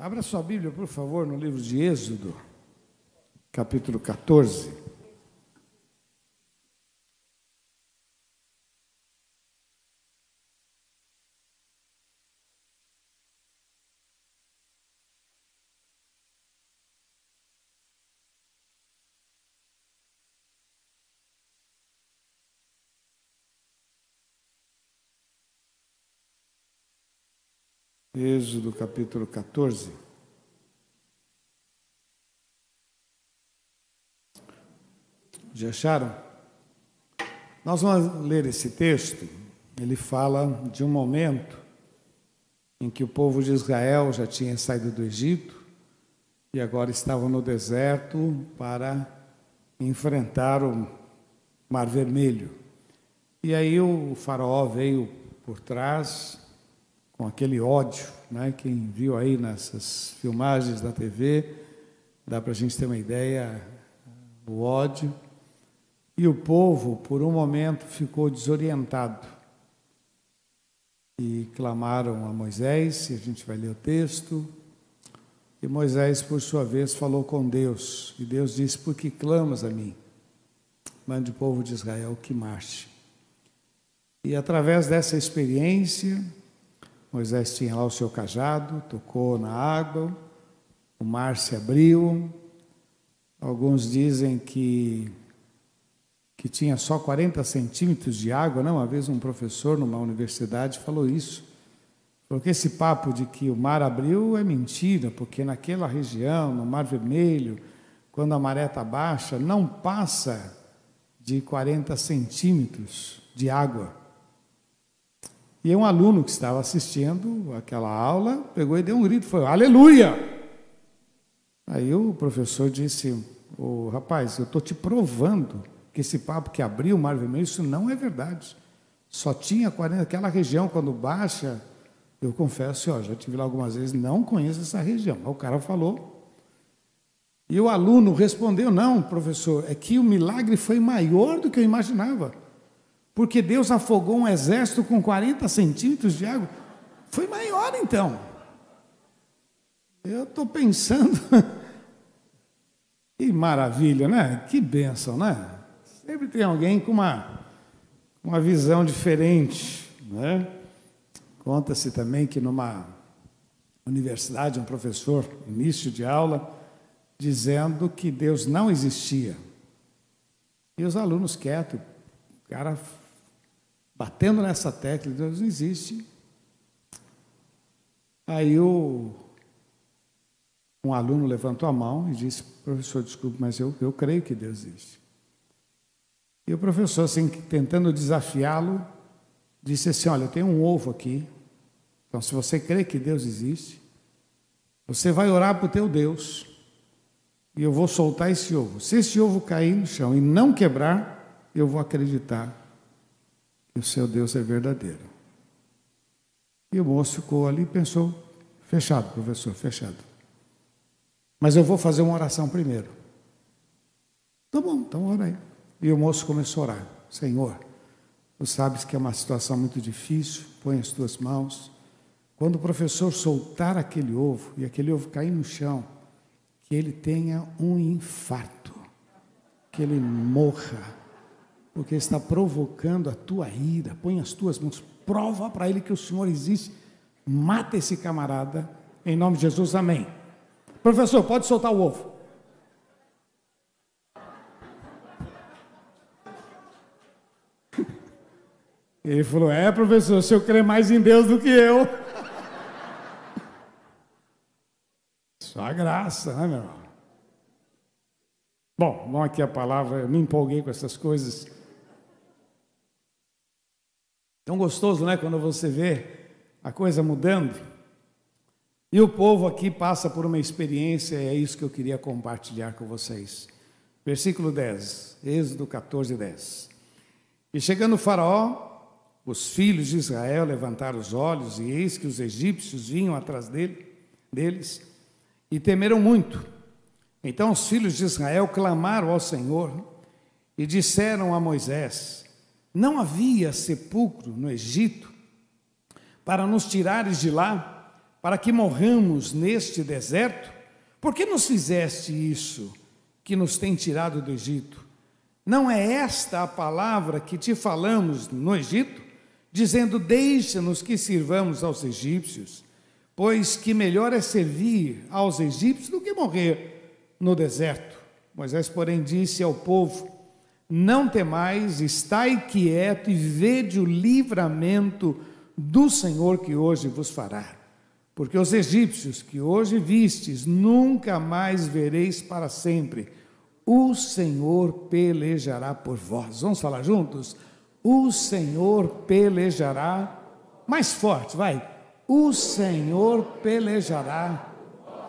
Abra sua Bíblia, por favor, no livro de Êxodo, capítulo 14. Êxodo capítulo 14. Já acharam? Nós vamos ler esse texto. Ele fala de um momento em que o povo de Israel já tinha saído do Egito e agora estavam no deserto para enfrentar o Mar Vermelho. E aí o faraó veio por trás com aquele ódio, né? Quem viu aí nessas filmagens da TV, dá para a gente ter uma ideia, o ódio. E o povo, por um momento, ficou desorientado. E clamaram a Moisés, e a gente vai ler o texto. E Moisés, por sua vez, falou com Deus. E Deus disse: Por que clamas a mim? Mande o povo de Israel que marche. E através dessa experiência, Moisés tinha lá o seu cajado, tocou na água, o mar se abriu. Alguns dizem que, que tinha só 40 centímetros de água. Não, uma vez um professor numa universidade falou isso. Falou que esse papo de que o mar abriu é mentira, porque naquela região, no Mar Vermelho, quando a maré está baixa, não passa de 40 centímetros de água. E um aluno que estava assistindo aquela aula pegou e deu um grito, foi aleluia! Aí o professor disse, o rapaz, eu estou te provando que esse papo que abriu o Mar Vermelho, isso não é verdade. Só tinha 40, aquela região quando baixa, eu confesso, ó, já tive lá algumas vezes, não conheço essa região. O cara falou. E o aluno respondeu, não, professor, é que o milagre foi maior do que eu imaginava. Porque Deus afogou um exército com 40 centímetros de água. Foi maior então. Eu estou pensando. que maravilha, né? Que bênção, né? Sempre tem alguém com uma, uma visão diferente, né? Conta-se também que numa universidade, um professor, início de aula, dizendo que Deus não existia. E os alunos quietos, o cara batendo nessa tecla, Deus não existe. Aí o, um aluno levantou a mão e disse, professor, desculpe, mas eu, eu creio que Deus existe. E o professor, assim, tentando desafiá-lo, disse assim, olha, eu tenho um ovo aqui, então se você crê que Deus existe, você vai orar para o teu Deus, e eu vou soltar esse ovo. Se esse ovo cair no chão e não quebrar, eu vou acreditar o seu Deus é verdadeiro. E o moço ficou ali e pensou: fechado, professor, fechado. Mas eu vou fazer uma oração primeiro. Tá bom, então ora aí. E o moço começou a orar: Senhor, tu sabes que é uma situação muito difícil, põe as tuas mãos. Quando o professor soltar aquele ovo e aquele ovo cair no chão, que ele tenha um infarto, que ele morra porque está provocando a tua ira. Põe as tuas mãos, prova para ele que o Senhor existe. Mata esse camarada, em nome de Jesus, amém. Professor, pode soltar o ovo. Ele falou: É, professor, o senhor crê mais em Deus do que eu. Só a graça, né, meu irmão? Bom, vamos aqui a palavra, eu me empolguei com essas coisas. Tão gostoso, né? Quando você vê a coisa mudando. E o povo aqui passa por uma experiência, e é isso que eu queria compartilhar com vocês. Versículo 10, Êxodo 14, 10. E chegando o Faraó, os filhos de Israel levantaram os olhos, e eis que os egípcios vinham atrás dele, deles, e temeram muito. Então os filhos de Israel clamaram ao Senhor e disseram a Moisés: não havia sepulcro no Egito para nos tirares de lá, para que morramos neste deserto? Por que nos fizeste isso que nos tem tirado do Egito? Não é esta a palavra que te falamos no Egito, dizendo: Deixa-nos que sirvamos aos egípcios, pois que melhor é servir aos egípcios do que morrer no deserto. Moisés, porém, disse ao povo: Não temais, estai quieto e vede o livramento do Senhor que hoje vos fará. Porque os egípcios que hoje vistes, nunca mais vereis para sempre. O Senhor pelejará por vós. Vamos falar juntos? O Senhor pelejará. Mais forte, vai. O Senhor pelejará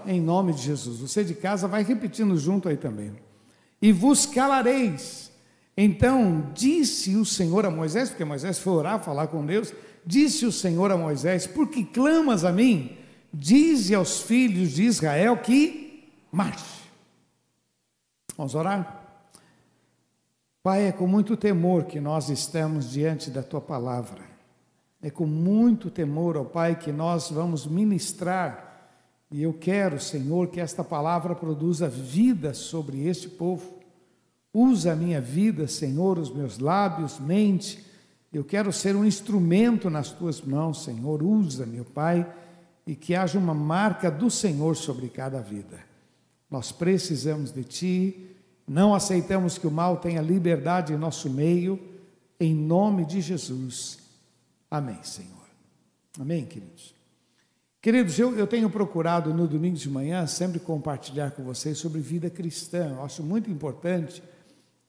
em nome de Jesus. Você de casa vai repetindo junto aí também. E vos calareis. Então disse o Senhor a Moisés, porque Moisés foi orar, falar com Deus. Disse o Senhor a Moisés: Por que clamas a mim? Dize aos filhos de Israel que marche. Vamos orar? Pai, é com muito temor que nós estamos diante da tua palavra. É com muito temor, ó Pai, que nós vamos ministrar. E eu quero, Senhor, que esta palavra produza vida sobre este povo. Usa a minha vida, Senhor, os meus lábios, mente. Eu quero ser um instrumento nas tuas mãos, Senhor. Usa, meu Pai e que haja uma marca do Senhor sobre cada vida. Nós precisamos de Ti, não aceitamos que o mal tenha liberdade em nosso meio, em nome de Jesus. Amém, Senhor. Amém, queridos. Queridos, eu, eu tenho procurado no domingo de manhã sempre compartilhar com vocês sobre vida cristã. Eu acho muito importante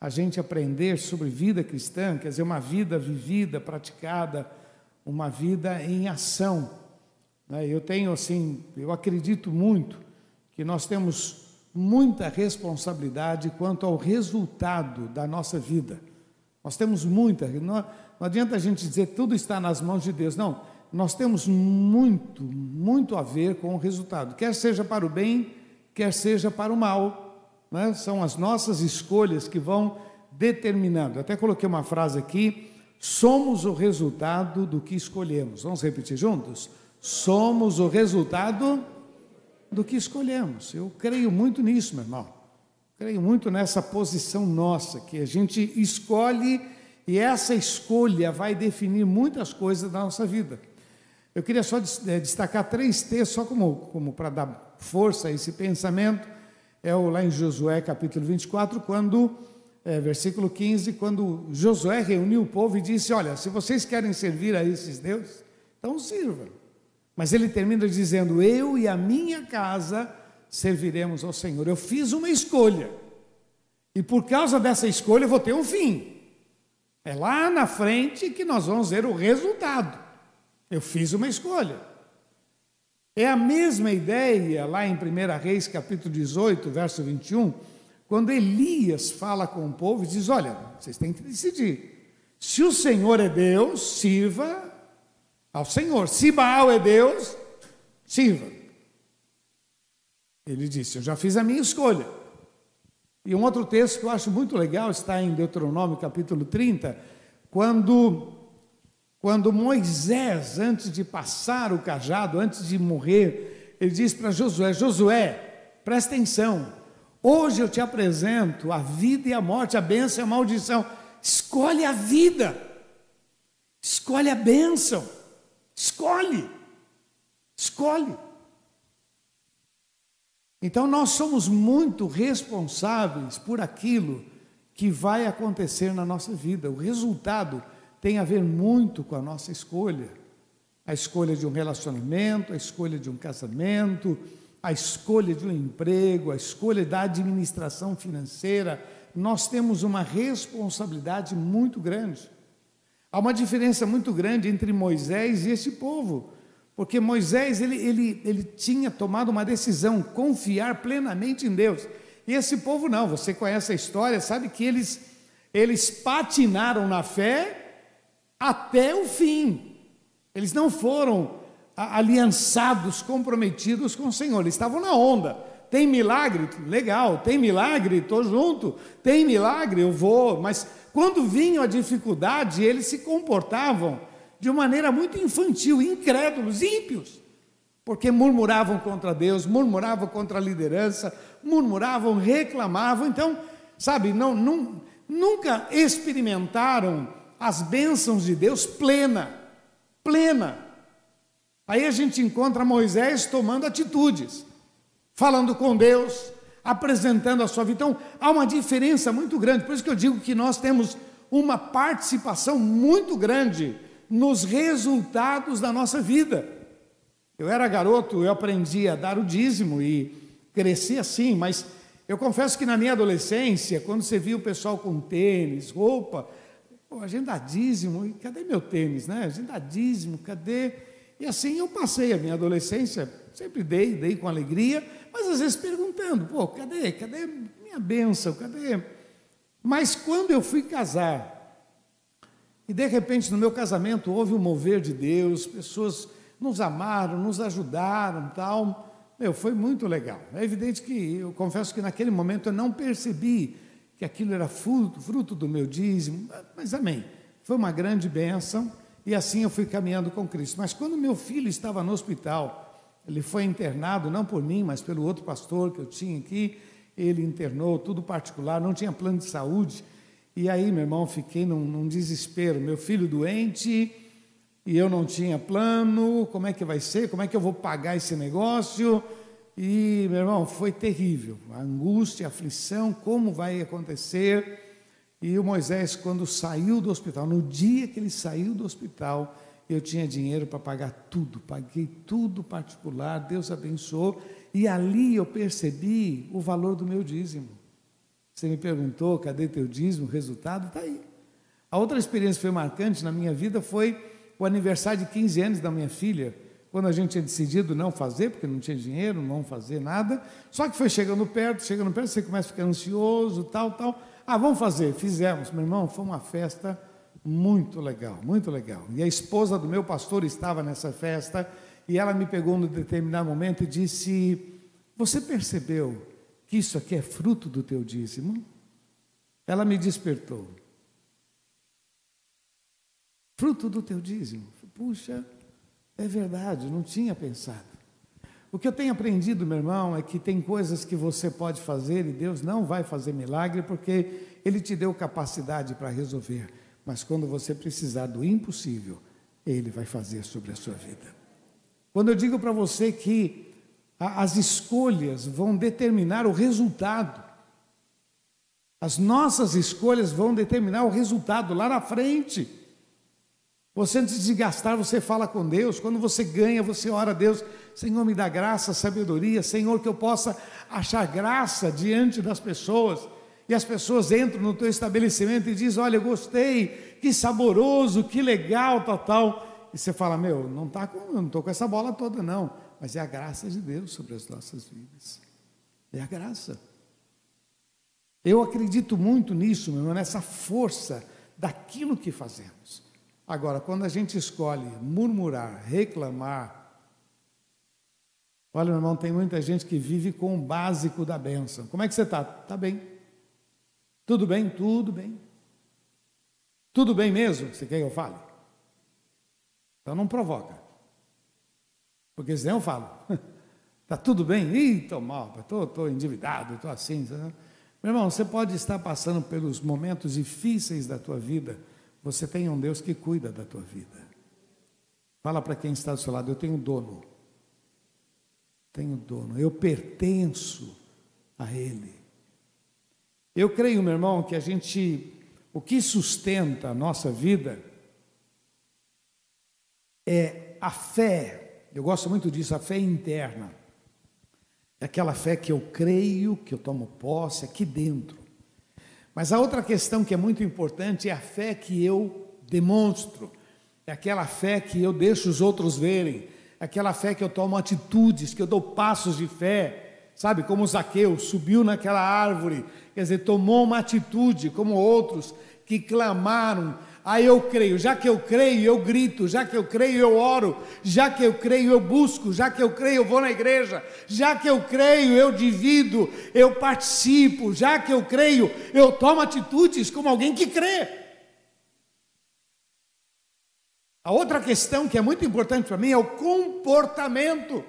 a gente aprender sobre vida cristã, quer dizer, uma vida vivida, praticada, uma vida em ação. Né? Eu tenho assim, eu acredito muito que nós temos muita responsabilidade quanto ao resultado da nossa vida. Nós temos muita, não, não adianta a gente dizer tudo está nas mãos de Deus, não. Nós temos muito, muito a ver com o resultado, quer seja para o bem, quer seja para o mal. Né? São as nossas escolhas que vão determinando. Até coloquei uma frase aqui: somos o resultado do que escolhemos. Vamos repetir juntos? somos o resultado do que escolhemos. Eu creio muito nisso, meu irmão. Creio muito nessa posição nossa, que a gente escolhe e essa escolha vai definir muitas coisas da nossa vida. Eu queria só eh, destacar três textos, só como, como para dar força a esse pensamento. É o, lá em Josué capítulo 24, quando, é, versículo 15, quando Josué reuniu o povo e disse: Olha, se vocês querem servir a esses deuses, então sirvam. Mas ele termina dizendo: Eu e a minha casa serviremos ao Senhor. Eu fiz uma escolha. E por causa dessa escolha eu vou ter um fim. É lá na frente que nós vamos ver o resultado. Eu fiz uma escolha. É a mesma ideia lá em 1 Reis, capítulo 18, verso 21, quando Elias fala com o povo e diz: Olha, vocês têm que decidir. Se o Senhor é Deus, sirva ao Senhor. Se Baal é Deus, sirva. Ele disse: Eu já fiz a minha escolha. E um outro texto que eu acho muito legal está em Deuteronômio capítulo 30, quando, quando Moisés, antes de passar o cajado, antes de morrer, ele diz para Josué: Josué, presta atenção, hoje eu te apresento a vida e a morte, a bênção e a maldição. Escolhe a vida, escolhe a bênção. Escolhe. Escolhe. Então nós somos muito responsáveis por aquilo que vai acontecer na nossa vida. O resultado tem a ver muito com a nossa escolha. A escolha de um relacionamento, a escolha de um casamento, a escolha de um emprego, a escolha da administração financeira. Nós temos uma responsabilidade muito grande. Há uma diferença muito grande entre Moisés e esse povo, porque Moisés ele, ele, ele tinha tomado uma decisão, confiar plenamente em Deus. E esse povo não, você conhece a história, sabe que eles, eles patinaram na fé até o fim. Eles não foram aliançados, comprometidos com o Senhor, eles estavam na onda. Tem milagre? Legal, tem milagre? Estou junto. Tem milagre? Eu vou, mas quando vinha a dificuldade, eles se comportavam de maneira muito infantil, incrédulos, ímpios. porque murmuravam contra Deus, murmuravam contra a liderança, murmuravam, reclamavam. Então, sabe, não, não, nunca experimentaram as bênçãos de Deus plena, plena. Aí a gente encontra Moisés tomando atitudes, falando com Deus, apresentando a sua vida. Então, há uma diferença muito grande. Por isso que eu digo que nós temos uma participação muito grande nos resultados da nossa vida. Eu era garoto, eu aprendi a dar o dízimo e cresci assim, mas eu confesso que na minha adolescência, quando você via o pessoal com tênis, roupa, pô, a gente dá dízimo, e cadê meu tênis, né? A gente dá dízimo, cadê? E assim eu passei a minha adolescência, sempre dei, dei com alegria, mas às vezes perguntando, pô, cadê, cadê minha bênção, cadê? Mas quando eu fui casar, e de repente no meu casamento houve um mover de Deus, pessoas nos amaram, nos ajudaram, tal. Meu, foi muito legal. É evidente que eu confesso que naquele momento eu não percebi que aquilo era fruto, fruto do meu dízimo, mas amém. Foi uma grande bênção e assim eu fui caminhando com Cristo. Mas quando meu filho estava no hospital, ele foi internado não por mim, mas pelo outro pastor que eu tinha aqui. Ele internou, tudo particular, não tinha plano de saúde. E aí, meu irmão, fiquei num, num desespero. Meu filho doente, e eu não tinha plano, como é que vai ser? Como é que eu vou pagar esse negócio? E, meu irmão, foi terrível. A angústia, a aflição, como vai acontecer? E o Moisés, quando saiu do hospital, no dia que ele saiu do hospital, eu tinha dinheiro para pagar tudo, paguei tudo particular, Deus abençoou, e ali eu percebi o valor do meu dízimo. Você me perguntou, cadê teu dízimo? O resultado está aí. A outra experiência que foi marcante na minha vida foi o aniversário de 15 anos da minha filha, quando a gente tinha decidido não fazer, porque não tinha dinheiro, não fazer nada, só que foi chegando perto, chegando perto, você começa a ficar ansioso, tal, tal. Ah, vamos fazer, fizemos, meu irmão, foi uma festa muito legal, muito legal. E a esposa do meu pastor estava nessa festa, e ela me pegou num determinado momento e disse: Você percebeu que isso aqui é fruto do teu dízimo? Ela me despertou fruto do teu dízimo. Puxa, é verdade, não tinha pensado. O que eu tenho aprendido, meu irmão, é que tem coisas que você pode fazer e Deus não vai fazer milagre porque Ele te deu capacidade para resolver. Mas quando você precisar do impossível, Ele vai fazer sobre a sua vida. Quando eu digo para você que as escolhas vão determinar o resultado, as nossas escolhas vão determinar o resultado lá na frente. Você antes de gastar, você fala com Deus. Quando você ganha, você ora a Deus. Senhor, me dá graça, sabedoria. Senhor, que eu possa achar graça diante das pessoas. E as pessoas entram no teu estabelecimento e dizem: Olha, eu gostei, que saboroso, que legal, tal, tal. E você fala: Meu, não tá com, não estou com essa bola toda, não. Mas é a graça de Deus sobre as nossas vidas. É a graça. Eu acredito muito nisso, meu irmão, nessa força daquilo que fazemos. Agora, quando a gente escolhe murmurar, reclamar, olha, meu irmão, tem muita gente que vive com o básico da bênção. Como é que você está? Está bem. Tudo bem? Tudo bem. Tudo bem mesmo? Você quer que eu fale? Então não provoca. Porque senão eu falo. Está tudo bem? Ih, estou mal, estou endividado, estou assim. Meu irmão, você pode estar passando pelos momentos difíceis da tua vida você tem um Deus que cuida da tua vida. Fala para quem está do seu lado: eu tenho dono. Tenho dono. Eu pertenço a Ele. Eu creio, meu irmão, que a gente, o que sustenta a nossa vida é a fé. Eu gosto muito disso, a fé interna. É aquela fé que eu creio, que eu tomo posse aqui dentro. Mas a outra questão que é muito importante é a fé que eu demonstro, é aquela fé que eu deixo os outros verem, é aquela fé que eu tomo atitudes, que eu dou passos de fé, sabe? Como Zaqueu subiu naquela árvore, quer dizer, tomou uma atitude, como outros que clamaram Aí eu creio, já que eu creio, eu grito, já que eu creio, eu oro, já que eu creio, eu busco, já que eu creio, eu vou na igreja, já que eu creio, eu divido, eu participo, já que eu creio, eu tomo atitudes como alguém que crê. A outra questão que é muito importante para mim é o comportamento.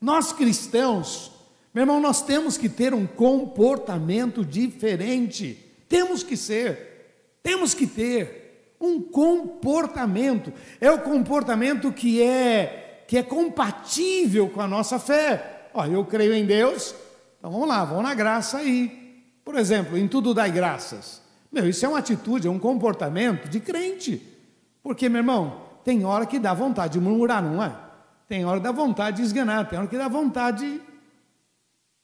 Nós cristãos, meu irmão, nós temos que ter um comportamento diferente. Temos que ser, temos que ter um comportamento. É o comportamento que é que é compatível com a nossa fé. Ó, eu creio em Deus, então vamos lá, vamos na graça aí. Por exemplo, em tudo dai graças. Meu, isso é uma atitude, é um comportamento de crente. Porque, meu irmão, tem hora que dá vontade de murmurar, não é? Tem hora que dá vontade de esganar, tem hora que dá vontade.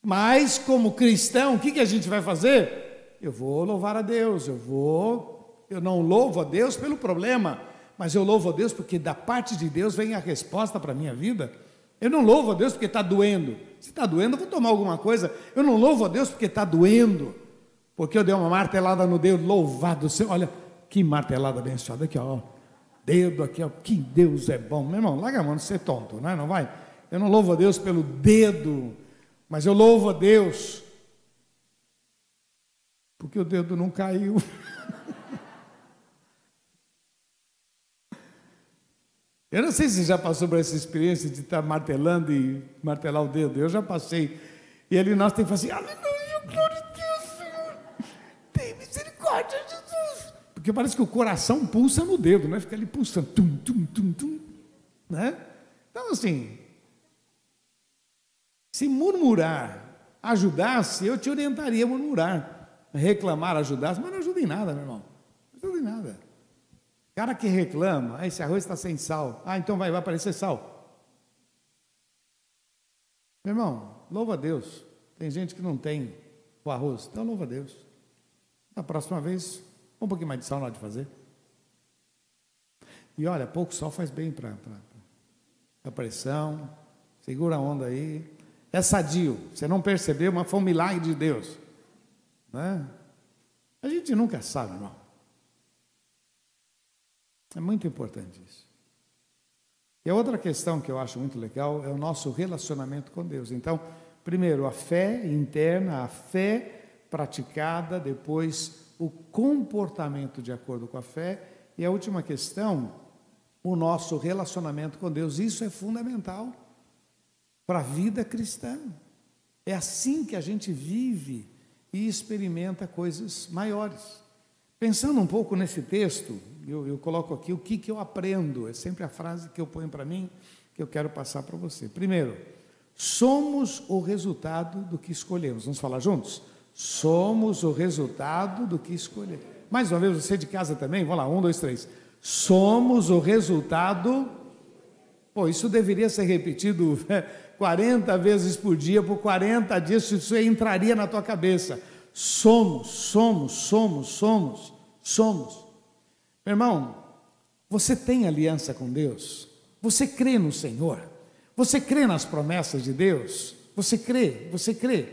Mas, como cristão, o que, que a gente vai fazer? Eu vou louvar a Deus, eu vou. Eu não louvo a Deus pelo problema, mas eu louvo a Deus porque da parte de Deus vem a resposta para a minha vida. Eu não louvo a Deus porque está doendo. Se está doendo, eu vou tomar alguma coisa. Eu não louvo a Deus porque está doendo. Porque eu dei uma martelada no dedo, louvado Senhor. Olha, que martelada abençoada aqui, ó. Dedo aqui, ó. Que Deus é bom. Meu irmão, larga a mão de ser tonto, né? Não vai? Eu não louvo a Deus pelo dedo, mas eu louvo a Deus porque o dedo não caiu. Eu não sei se já passou por essa experiência de estar martelando e martelar o dedo. Eu já passei. E ali nós temos que assim, aleluia, glória a Deus, Senhor. Tem misericórdia, Jesus. Porque parece que o coração pulsa no dedo, né? Fica ali pulsando, tum, tum, tum, tum. Né? Então, assim, se murmurar ajudasse, eu te orientaria a murmurar. Reclamar ajudasse, mas não ajuda em nada, meu irmão. Não ajuda em nada. Cara que reclama, ah, esse arroz está sem sal. Ah, então vai, vai aparecer sal. Meu irmão, louva a Deus. Tem gente que não tem o arroz, então louva a Deus. Na próxima vez, um pouquinho mais de sal na hora de fazer. E olha, pouco sal faz bem para a pressão. Segura a onda aí. É sadio. Você não percebeu, mas foi um milagre de Deus. Né? A gente nunca sabe, irmão. É muito importante isso. E a outra questão que eu acho muito legal é o nosso relacionamento com Deus. Então, primeiro, a fé interna, a fé praticada, depois, o comportamento de acordo com a fé, e a última questão, o nosso relacionamento com Deus. Isso é fundamental para a vida cristã. É assim que a gente vive e experimenta coisas maiores. Pensando um pouco nesse texto, eu, eu coloco aqui o que, que eu aprendo, é sempre a frase que eu ponho para mim, que eu quero passar para você. Primeiro, somos o resultado do que escolhemos. Vamos falar juntos? Somos o resultado do que escolhemos. Mais uma vez, você de casa também? Vamos lá, um, dois, três. Somos o resultado. Pô, isso deveria ser repetido 40 vezes por dia, por 40 dias, isso entraria na tua cabeça. Somos, somos, somos, somos, somos. Meu irmão, você tem aliança com Deus? Você crê no Senhor? Você crê nas promessas de Deus? Você crê? Você crê?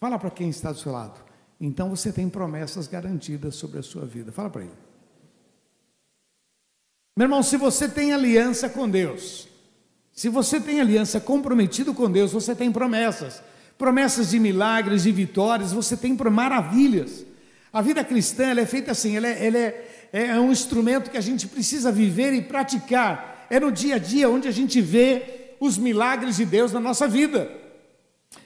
Fala para quem está do seu lado. Então você tem promessas garantidas sobre a sua vida. Fala para ele. Meu irmão, se você tem aliança com Deus, se você tem aliança comprometido com Deus, você tem promessas promessas de milagres, de vitórias, você tem maravilhas. A vida cristã é feita assim, ela, é, ela é, é um instrumento que a gente precisa viver e praticar. É no dia a dia onde a gente vê os milagres de Deus na nossa vida.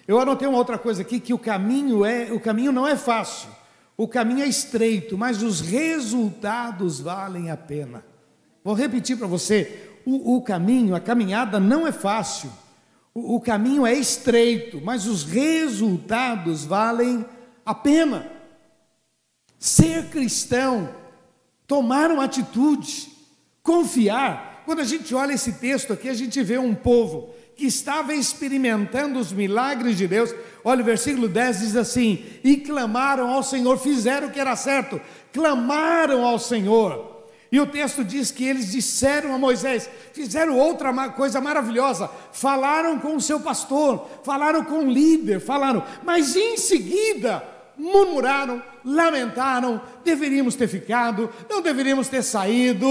Eu anotei uma outra coisa aqui que o caminho é, o caminho não é fácil. O caminho é estreito, mas os resultados valem a pena. Vou repetir para você: o, o caminho, a caminhada não é fácil o, caminho é estreito, mas os resultados valem a pena. Ser cristão, tomar uma atitude, confiar. Quando a gente olha esse texto aqui, a gente vê um povo que estava experimentando os milagres de Deus. Olha o versículo 10 diz assim: E clamaram ao Senhor, fizeram o que era certo, clamaram ao Senhor. E o texto diz que eles disseram a Moisés, fizeram outra coisa maravilhosa, falaram com o seu pastor, falaram com o líder, falaram, mas em seguida murmuraram, lamentaram, deveríamos ter ficado, não deveríamos ter saído.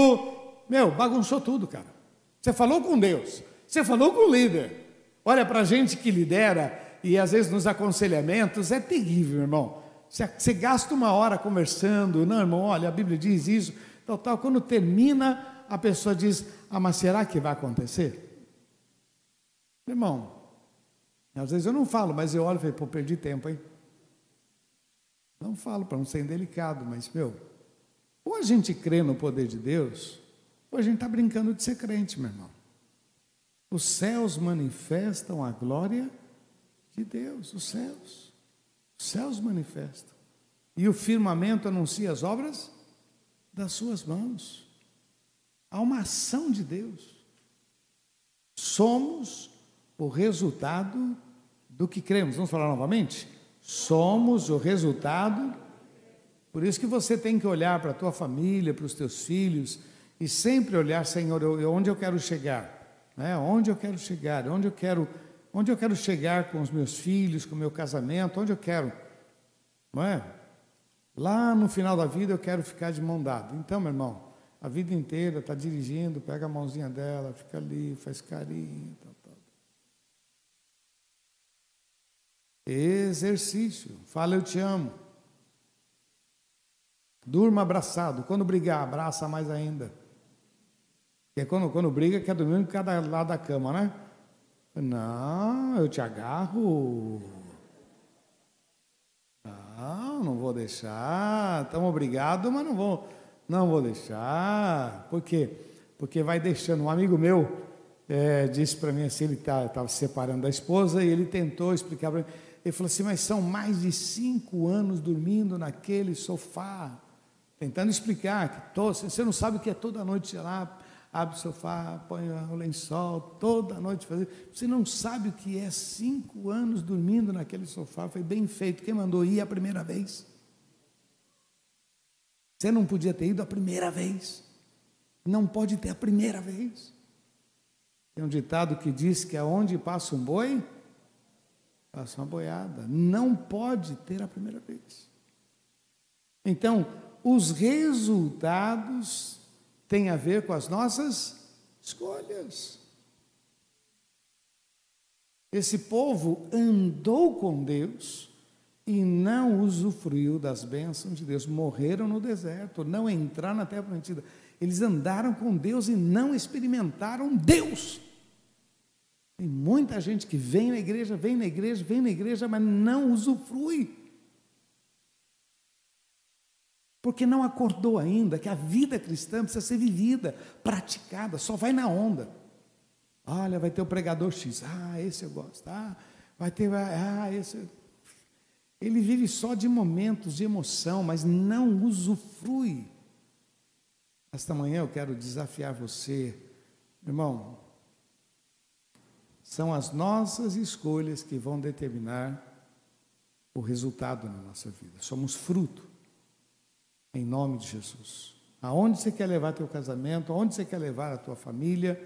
Meu, bagunçou tudo, cara. Você falou com Deus, você falou com o líder. Olha, para a gente que lidera e às vezes nos aconselhamentos, é terrível, irmão. Você, gasta uma hora conversando, não, irmão, olha, a Bíblia diz isso, tal, tal. Quando termina, a pessoa diz: Ah, mas será que vai acontecer? Irmão, às vezes eu não falo, mas eu olho e falo, pô, perdi tempo, hein? Não falo para não ser indelicado, mas, meu, ou a gente crê no poder de Deus, ou a gente está brincando de ser crente, meu irmão. Os céus manifestam a glória de Deus, os céus. Os céus manifestam. E o firmamento anuncia as obras das suas mãos. Há uma ação de Deus. Somos o resultado do que cremos. Vamos falar novamente? Somos o resultado. Por isso que você tem que olhar para a tua família, para os teus filhos, e sempre olhar, Senhor, onde eu quero chegar, né? onde eu quero chegar, onde eu quero, onde eu quero chegar com os meus filhos, com o meu casamento, onde eu quero, não é? Lá no final da vida eu quero ficar de mão dada. Então, meu irmão, a vida inteira está dirigindo, pega a mãozinha dela, fica ali, faz carinho, tal, tal. Exercício. Fala eu te amo. Durma abraçado. Quando brigar, abraça mais ainda. Porque quando, quando briga, quer dormir em cada lado da cama, né? Não, eu te agarro. Não, não vou deixar. Estamos obrigados, mas não vou, não vou deixar. Por quê? Porque vai deixando. Um amigo meu é, disse para mim assim, ele estava tá, se separando da esposa e ele tentou explicar para mim. Ele falou assim, mas são mais de cinco anos dormindo naquele sofá. Tentando explicar que todo, você não sabe o que é toda noite lá abre o sofá, põe o lençol, toda noite fazer. Você não sabe o que é cinco anos dormindo naquele sofá. Foi bem feito. Quem mandou ir a primeira vez? Você não podia ter ido a primeira vez. Não pode ter a primeira vez. Tem um ditado que diz que aonde passa um boi, passa uma boiada. Não pode ter a primeira vez. Então, os resultados tem a ver com as nossas escolhas. Esse povo andou com Deus e não usufruiu das bênçãos de Deus. Morreram no deserto, não entraram na terra prometida. Eles andaram com Deus e não experimentaram Deus. Tem muita gente que vem na igreja, vem na igreja, vem na igreja, mas não usufrui porque não acordou ainda que a vida cristã precisa ser vivida, praticada, só vai na onda. Olha, vai ter o pregador X, ah, esse eu gosto, ah, vai ter, ah, esse. Ele vive só de momentos de emoção, mas não usufrui. Esta manhã eu quero desafiar você, irmão. São as nossas escolhas que vão determinar o resultado na nossa vida. Somos fruto em nome de Jesus. Aonde você quer levar teu casamento? Aonde você quer levar a tua família?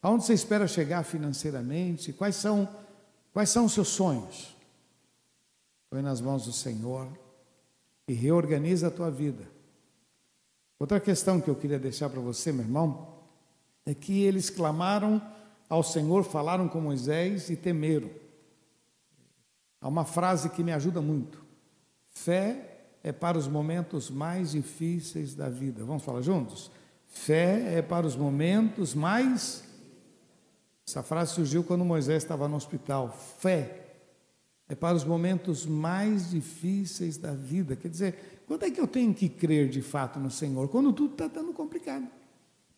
Aonde você espera chegar financeiramente? Quais são quais são os seus sonhos? Põe nas mãos do Senhor e reorganiza a tua vida. Outra questão que eu queria deixar para você, meu irmão, é que eles clamaram ao Senhor, falaram com Moisés e temeram. Há uma frase que me ajuda muito: fé é para os momentos mais difíceis da vida. Vamos falar juntos? Fé é para os momentos mais. Essa frase surgiu quando Moisés estava no hospital. Fé é para os momentos mais difíceis da vida. Quer dizer, quando é que eu tenho que crer de fato no Senhor? Quando tudo está dando complicado.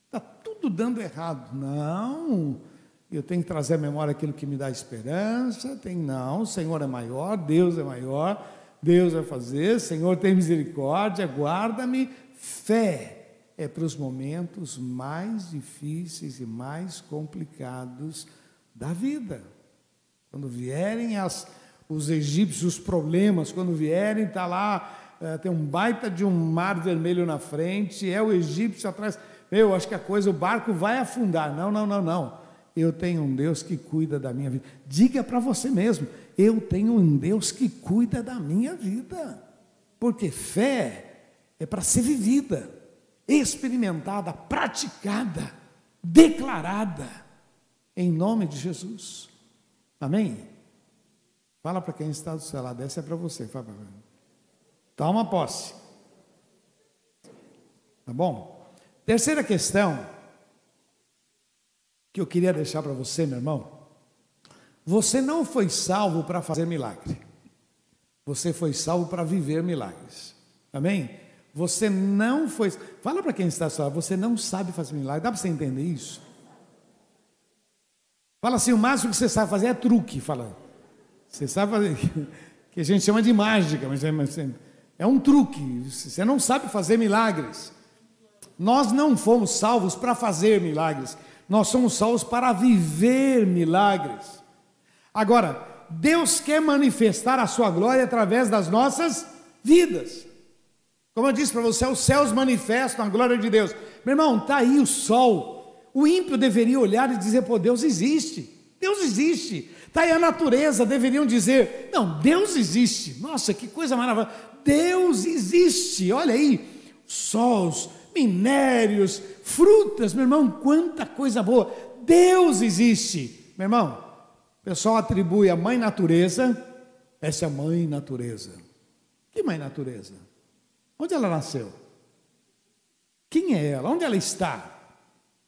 Está tudo dando errado. Não. Eu tenho que trazer à memória aquilo que me dá esperança. Tem, não, o Senhor é maior, Deus é maior. Deus vai fazer, Senhor tem misericórdia, guarda-me. Fé é para os momentos mais difíceis e mais complicados da vida. Quando vierem as, os egípcios, os problemas, quando vierem, está lá, é, tem um baita de um mar vermelho na frente, é o egípcio atrás. Eu acho que a coisa, o barco vai afundar. Não, não, não, não. Eu tenho um Deus que cuida da minha vida. Diga para você mesmo: eu tenho um Deus que cuida da minha vida. Porque fé é para ser vivida, experimentada, praticada, declarada, em nome de Jesus. Amém? Fala para quem está do seu lado, essa é para você. Fala Toma posse. Tá bom? Terceira questão que eu queria deixar para você, meu irmão. Você não foi salvo para fazer milagre. Você foi salvo para viver milagres. Amém? Você não foi. Fala para quem está salvo, você não sabe fazer milagre. Dá para você entender isso? Fala assim, o máximo que você sabe fazer é truque. Fala. Você sabe fazer. Que a gente chama de mágica, mas é, é um truque. Você não sabe fazer milagres. Nós não fomos salvos para fazer milagres. Nós somos salvos para viver milagres. Agora, Deus quer manifestar a sua glória através das nossas vidas. Como eu disse para você, os céus manifestam a glória de Deus. Meu irmão, está aí o sol. O ímpio deveria olhar e dizer: pô, Deus existe. Deus existe. Está aí a natureza, deveriam dizer: não, Deus existe. Nossa, que coisa maravilhosa. Deus existe. Olha aí, sols, minérios, frutas, meu irmão, quanta coisa boa. Deus existe. Meu irmão, o pessoal atribui a mãe natureza, essa é a mãe natureza. Que mãe natureza? Onde ela nasceu? Quem é ela? Onde ela está?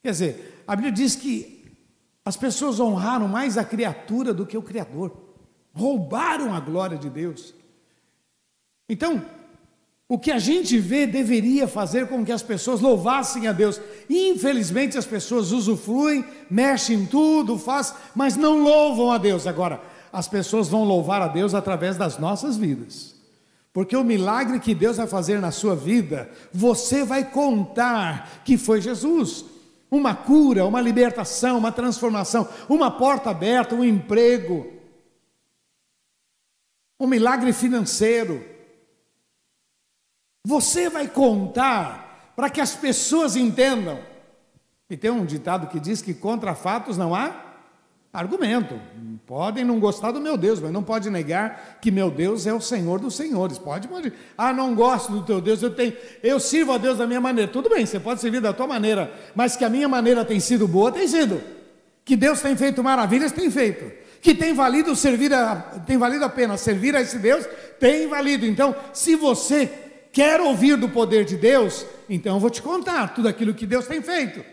Quer dizer, a Bíblia diz que as pessoas honraram mais a criatura do que o Criador, roubaram a glória de Deus. Então, o que a gente vê deveria fazer com que as pessoas louvassem a Deus. Infelizmente as pessoas usufruem, mexem em tudo, faz, mas não louvam a Deus. Agora, as pessoas vão louvar a Deus através das nossas vidas. Porque o milagre que Deus vai fazer na sua vida, você vai contar que foi Jesus. Uma cura, uma libertação, uma transformação, uma porta aberta, um emprego, um milagre financeiro. Você vai contar para que as pessoas entendam. E tem um ditado que diz que contra fatos não há argumento. Podem não gostar do meu Deus, mas não pode negar que meu Deus é o Senhor dos senhores. Pode, pode. Ah, não gosto do teu Deus, eu tenho, eu sirvo a Deus da minha maneira. Tudo bem, você pode servir da tua maneira, mas que a minha maneira tem sido boa, tem sido. Que Deus tem feito maravilhas, tem feito que tem valido servir a, tem valido a pena servir a esse Deus, tem valido. Então, se você quer ouvir do poder de Deus, então eu vou te contar tudo aquilo que Deus tem feito.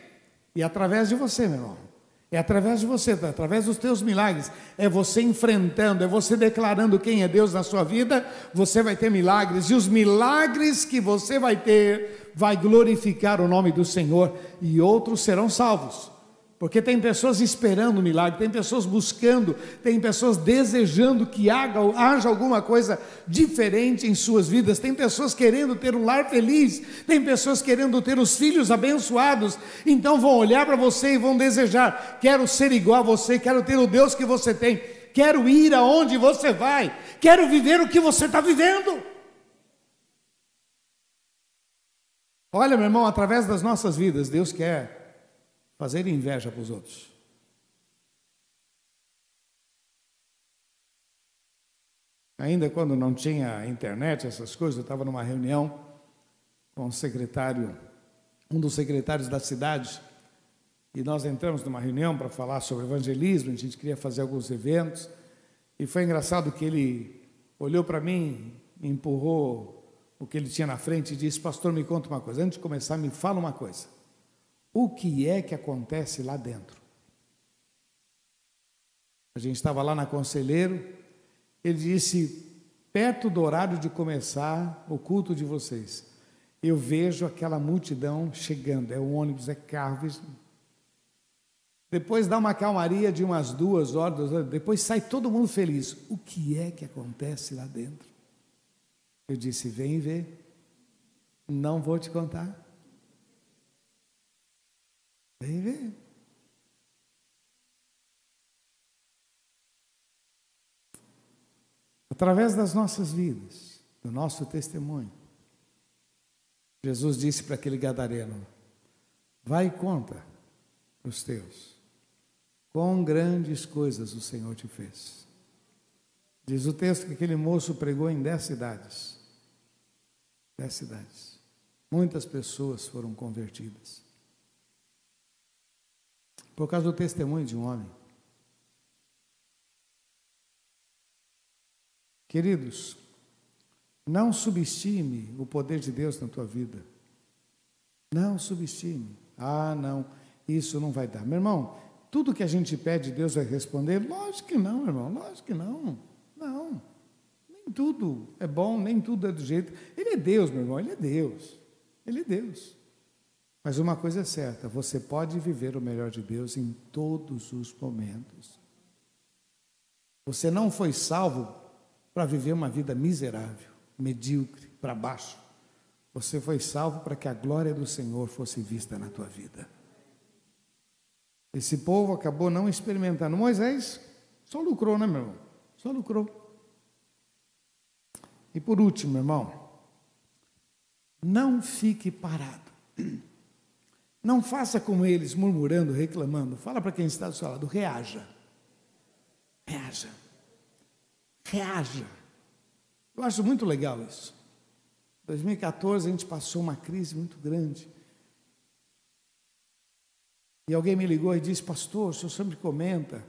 E é através de você, meu irmão. É através de você, é através dos teus milagres. É você enfrentando, é você declarando quem é Deus na sua vida. Você vai ter milagres. E os milagres que você vai ter, vai glorificar o nome do Senhor. E outros serão salvos. Porque tem pessoas esperando o milagre, tem pessoas buscando, tem pessoas desejando que haja, haja, alguma coisa diferente em suas vidas, tem pessoas querendo ter um lar feliz, tem pessoas querendo ter os filhos abençoados, então vão olhar para você e vão desejar: quero ser igual a você, quero ter o Deus que você tem, quero ir aonde você vai, quero viver o que você está vivendo. Olha, meu irmão, através das nossas vidas, Deus quer fazer inveja para os outros. Ainda quando não tinha internet, essas coisas, eu estava numa reunião com o secretário, um dos secretários da cidade, e nós entramos numa reunião para falar sobre evangelismo, a gente queria fazer alguns eventos, e foi engraçado que ele olhou para mim, empurrou o que ele tinha na frente e disse: Pastor, me conta uma coisa, antes de começar, me fala uma coisa o que é que acontece lá dentro. A gente estava lá na Conselheiro, ele disse, perto do horário de começar o culto de vocês, eu vejo aquela multidão chegando, é o ônibus, é carro, depois dá uma calmaria de umas duas horas, depois sai todo mundo feliz. O que é que acontece lá dentro? Eu disse: vem ver, não vou te contar. Vem ver. Através das nossas vidas, do nosso testemunho, Jesus disse para aquele gadareno: Vai e conta para os teus, quão grandes coisas o Senhor te fez. Diz o texto que aquele moço pregou em dez cidades. Dez cidades. Muitas pessoas foram convertidas por causa do testemunho de um homem. Queridos, não subestime o poder de Deus na tua vida. Não subestime. Ah, não, isso não vai dar. Meu irmão, tudo que a gente pede, Deus vai responder? Lógico que não, irmão, lógico que não. Não. Nem tudo é bom, nem tudo é do jeito. Ele é Deus, meu irmão, ele é Deus. Ele é Deus. Mas uma coisa é certa, você pode viver o melhor de Deus em todos os momentos. Você não foi salvo para viver uma vida miserável, medíocre, para baixo. Você foi salvo para que a glória do Senhor fosse vista na tua vida. Esse povo acabou não experimentando. Moisés só lucrou, né, meu irmão? Só lucrou. E por último, irmão, não fique parado. Não faça como eles, murmurando, reclamando. Fala para quem está do seu lado, reaja. Reaja. Reaja. Eu acho muito legal isso. 2014 a gente passou uma crise muito grande. E alguém me ligou e disse, pastor, o senhor sempre comenta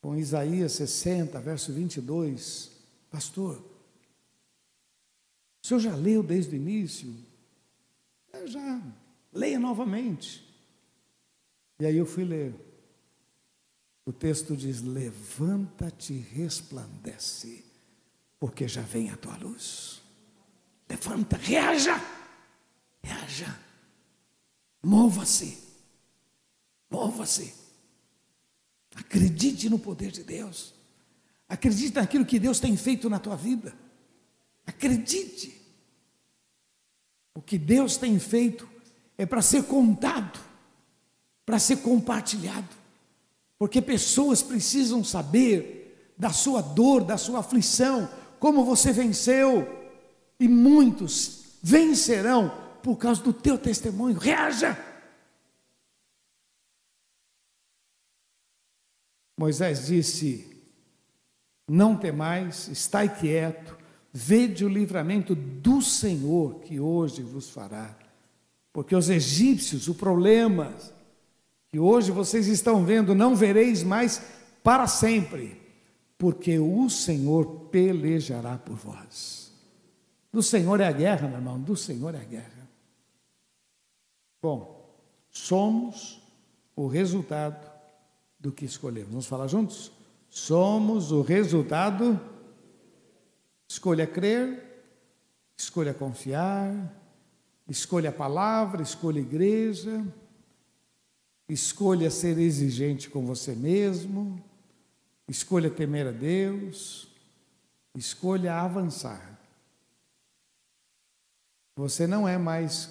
com Isaías 60, verso 22, pastor, o senhor já leu desde o início? Eu já, leia novamente. E aí eu fui ler. O texto diz: Levanta-te resplandece, porque já vem a tua luz. Levanta, reaja, reaja, mova-se, mova-se. Acredite no poder de Deus, acredite naquilo que Deus tem feito na tua vida, acredite. O que Deus tem feito é para ser contado, para ser compartilhado, porque pessoas precisam saber da sua dor, da sua aflição, como você venceu e muitos vencerão por causa do teu testemunho. Reaja! Moisés disse: Não temais, estai quieto, vede o livramento do Senhor que hoje vos fará. Porque os egípcios, o problema que hoje vocês estão vendo, não vereis mais para sempre, porque o Senhor pelejará por vós. Do Senhor é a guerra, meu irmão, do Senhor é a guerra. Bom, somos o resultado do que escolhemos. Vamos falar juntos? Somos o resultado. Escolha crer, escolha confiar, escolha a palavra, escolha a igreja, escolha ser exigente com você mesmo, escolha temer a Deus, escolha avançar. Você não é mais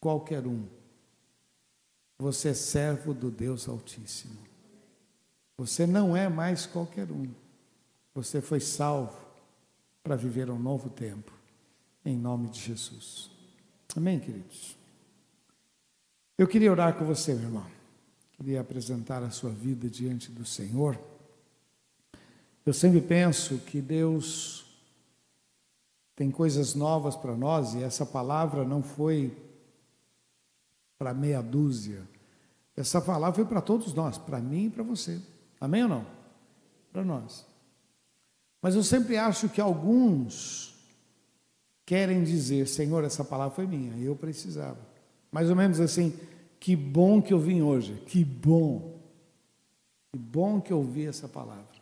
qualquer um. Você é servo do Deus Altíssimo. Você não é mais qualquer um. Você foi salvo para viver um novo tempo. Em nome de Jesus. Amém, queridos? Eu queria orar com você, meu irmão. Queria apresentar a sua vida diante do Senhor. Eu sempre penso que Deus tem coisas novas para nós e essa palavra não foi para meia dúzia. Essa palavra foi para todos nós, para mim e para você. Amém ou não? Para nós. Mas eu sempre acho que alguns querem dizer: Senhor, essa palavra foi minha, eu precisava. Mais ou menos assim, que bom que eu vim hoje, que bom, que bom que eu ouvi essa palavra.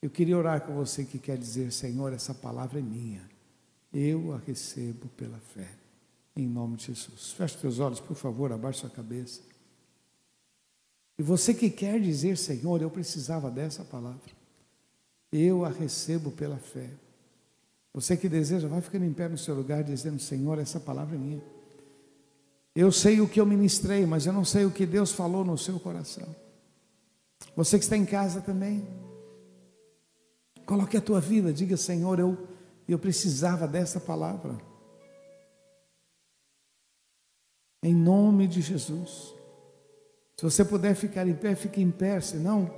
Eu queria orar com você que quer dizer: Senhor, essa palavra é minha eu a recebo pela fé. Em nome de Jesus. Feche teus olhos, por favor, abaixe sua cabeça. E você que quer dizer, Senhor, eu precisava dessa palavra. Eu a recebo pela fé. Você que deseja, vai ficando em pé no seu lugar, dizendo: Senhor, essa palavra é minha. Eu sei o que eu ministrei, mas eu não sei o que Deus falou no seu coração. Você que está em casa também, coloque a tua vida, diga: Senhor, eu eu precisava dessa palavra. Em nome de Jesus. Se você puder ficar em pé, fique em pé, senão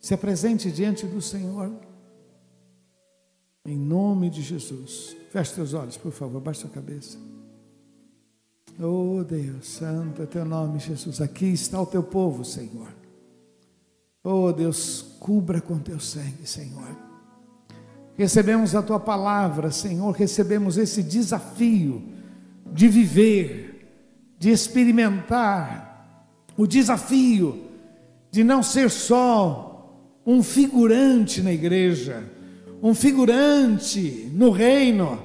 se apresente diante do Senhor. Em nome de Jesus. Feche teus olhos, por favor, baixe a cabeça. Oh Deus, santo é teu nome, Jesus. Aqui está o teu povo, Senhor. Oh Deus, cubra com teu sangue, Senhor. Recebemos a tua palavra, Senhor, recebemos esse desafio de viver, de experimentar o desafio de não ser só um figurante na igreja, um figurante no reino.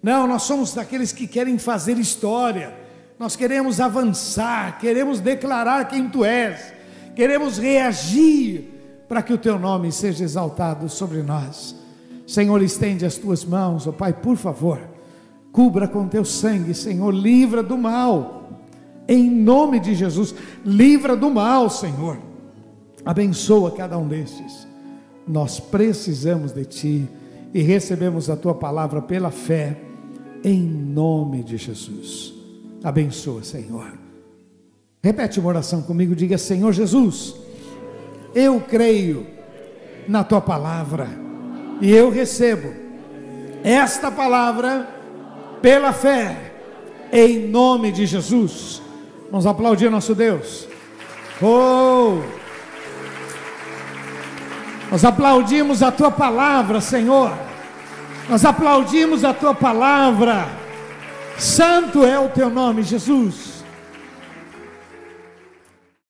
Não, nós somos daqueles que querem fazer história, nós queremos avançar, queremos declarar quem tu és, queremos reagir para que o teu nome seja exaltado sobre nós. Senhor, estende as tuas mãos, ó oh Pai, por favor, cubra com teu sangue, Senhor, livra do mal, em nome de Jesus, livra do mal, Senhor, abençoa cada um destes, nós precisamos de Ti e recebemos a Tua palavra pela fé, em nome de Jesus, abençoa, Senhor. Repete uma oração comigo, diga: Senhor Jesus, eu creio na Tua palavra e eu recebo esta palavra pela fé, em nome de Jesus. Vamos aplaudir nosso Deus. Oh! Nós aplaudimos a tua palavra, Senhor. Nós aplaudimos a tua palavra. Santo é o teu nome, Jesus.